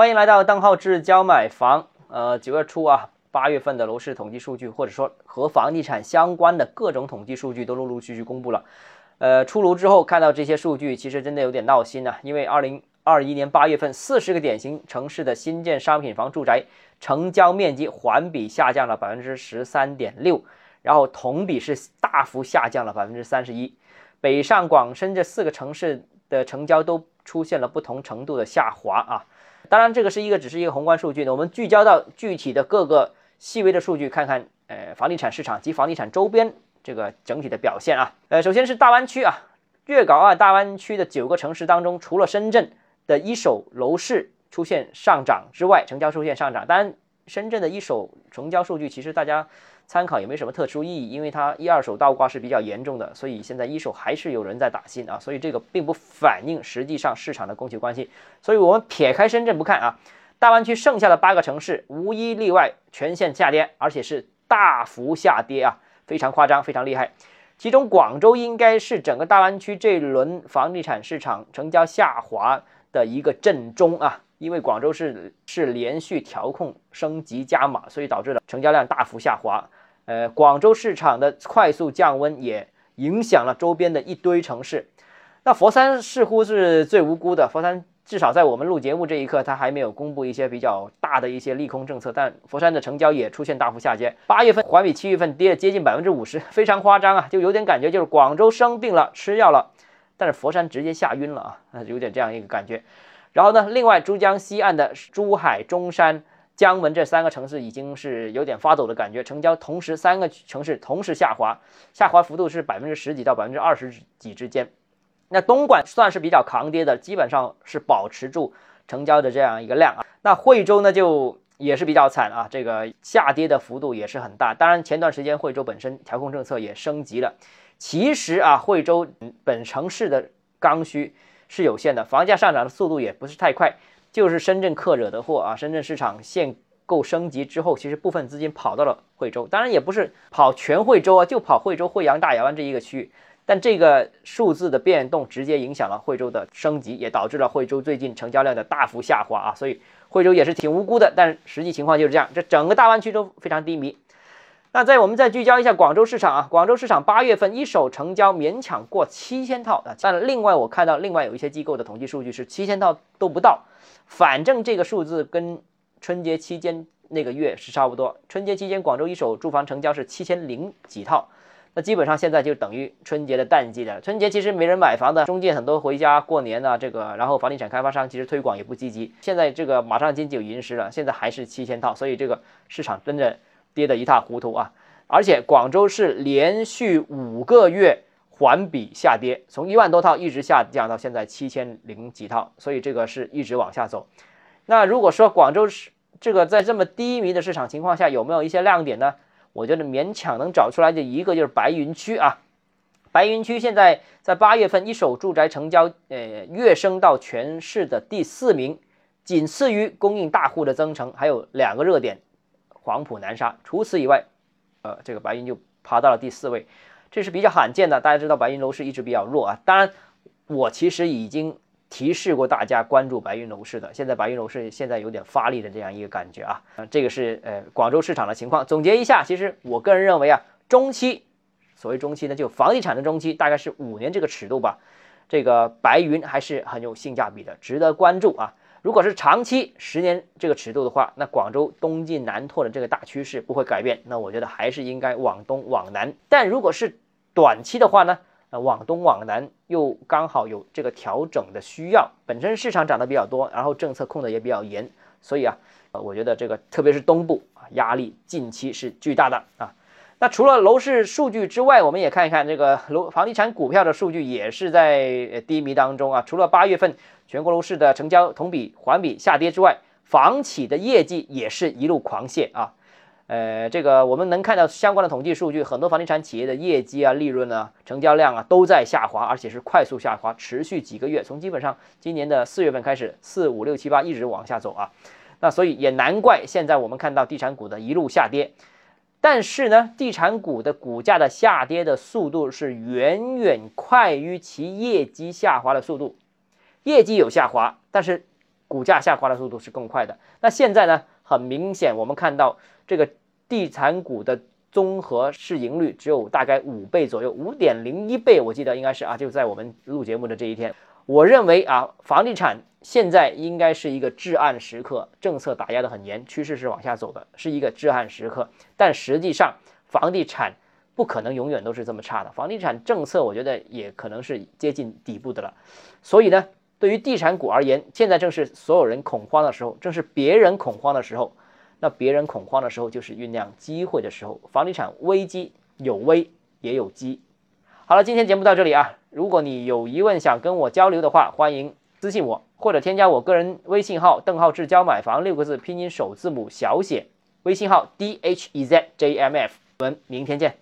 欢迎来到邓浩志教买房。呃，九月初啊，八月份的楼市统计数据，或者说和房地产相关的各种统计数据都陆陆续续公布了。呃，出炉之后看到这些数据，其实真的有点闹心啊。因为二零二一年八月份，四十个典型城市的新建商品房住宅成交面积环比下降了百分之十三点六，然后同比是大幅下降了百分之三十一。北上广深这四个城市的成交都出现了不同程度的下滑啊。当然，这个是一个只是一个宏观数据呢。我们聚焦到具体的各个细微的数据，看看呃房地产市场及房地产周边这个整体的表现啊。呃，首先是大湾区啊，粤港澳大湾区的九个城市当中，除了深圳的一手楼市出现上涨之外，成交出现上涨。当然，深圳的一手成交数据其实大家。参考也没什么特殊意义，因为它一二手倒挂是比较严重的，所以现在一手还是有人在打新啊，所以这个并不反映实际上市场的供求关系。所以我们撇开深圳不看啊，大湾区剩下的八个城市无一例外全线下跌，而且是大幅下跌啊，非常夸张，非常厉害。其中广州应该是整个大湾区这轮房地产市场成交下滑的一个震中啊。因为广州是是连续调控升级加码，所以导致了成交量大幅下滑。呃，广州市场的快速降温也影响了周边的一堆城市。那佛山似乎是最无辜的，佛山至少在我们录节目这一刻，它还没有公布一些比较大的一些利空政策，但佛山的成交也出现大幅下跌。八月份环比七月份跌了接近百分之五十，非常夸张啊，就有点感觉就是广州生病了，吃药了，但是佛山直接吓晕了啊，有点这样一个感觉。然后呢？另外，珠江西岸的珠海、中山、江门这三个城市已经是有点发抖的感觉，成交同时三个城市同时下滑，下滑幅度是百分之十几到百分之二十几之间。那东莞算是比较抗跌的，基本上是保持住成交的这样一个量啊。那惠州呢，就也是比较惨啊，这个下跌的幅度也是很大。当然，前段时间惠州本身调控政策也升级了。其实啊，惠州本城市的刚需。是有限的，房价上涨的速度也不是太快，就是深圳客惹的祸啊！深圳市场限购升级之后，其实部分资金跑到了惠州，当然也不是跑全惠州啊，就跑惠州、惠阳、大亚湾这一个区域。但这个数字的变动直接影响了惠州的升级，也导致了惠州最近成交量的大幅下滑啊！所以惠州也是挺无辜的，但实际情况就是这样，这整个大湾区都非常低迷。那在我们再聚焦一下广州市场啊，广州市场八月份一手成交勉强过七千套啊，但另外我看到另外有一些机构的统计数据是七千套都不到，反正这个数字跟春节期间那个月是差不多。春节期间广州一手住房成交是七千零几套，那基本上现在就等于春节的淡季了。春节其实没人买房的，中介很多回家过年啊，这个然后房地产开发商其实推广也不积极。现在这个马上经济有银时了，现在还是七千套，所以这个市场真的。跌得一塌糊涂啊！而且广州是连续五个月环比下跌，从一万多套一直下降到现在七千零几套，所以这个是一直往下走。那如果说广州是这个在这么低迷的市场情况下，有没有一些亮点呢？我觉得勉强能找出来的一个就是白云区啊。白云区现在在八月份一手住宅成交，呃，跃升到全市的第四名，仅次于供应大户的增城，还有两个热点。黄埔南沙，除此以外，呃，这个白云就爬到了第四位，这是比较罕见的。大家知道白云楼市一直比较弱啊，当然，我其实已经提示过大家关注白云楼市的。现在白云楼市现在有点发力的这样一个感觉啊，这个是呃广州市场的情况。总结一下，其实我个人认为啊，中期，所谓中期呢，就房地产的中期大概是五年这个尺度吧，这个白云还是很有性价比的，值得关注啊。如果是长期十年这个尺度的话，那广州东进南拓的这个大趋势不会改变。那我觉得还是应该往东往南。但如果是短期的话呢，呃，往东往南又刚好有这个调整的需要。本身市场涨得比较多，然后政策控的也比较严，所以啊，呃，我觉得这个特别是东部啊，压力近期是巨大的啊。那除了楼市数据之外，我们也看一看这个楼房地产股票的数据，也是在低迷当中啊。除了八月份全国楼市的成交同比环比下跌之外，房企的业绩也是一路狂泻啊。呃，这个我们能看到相关的统计数据，很多房地产企业的业绩啊、利润啊、成交量啊都在下滑，而且是快速下滑，持续几个月，从基本上今年的四月份开始，四五六七八一直往下走啊。那所以也难怪现在我们看到地产股的一路下跌。但是呢，地产股的股价的下跌的速度是远远快于其业绩下滑的速度，业绩有下滑，但是股价下滑的速度是更快的。那现在呢，很明显我们看到这个地产股的综合市盈率只有大概五倍左右，五点零一倍，我记得应该是啊，就在我们录节目的这一天。我认为啊，房地产现在应该是一个至暗时刻，政策打压的很严，趋势是往下走的，是一个至暗时刻。但实际上，房地产不可能永远都是这么差的，房地产政策我觉得也可能是接近底部的了。所以呢，对于地产股而言，现在正是所有人恐慌的时候，正是别人恐慌的时候。那别人恐慌的时候，就是酝酿机会的时候。房地产危机有危也有机。好了，今天节目到这里啊。如果你有疑问想跟我交流的话，欢迎私信我或者添加我个人微信号“邓浩志教买房”六个字拼音首字母小写，微信号 d h e z j m f。我们明天见。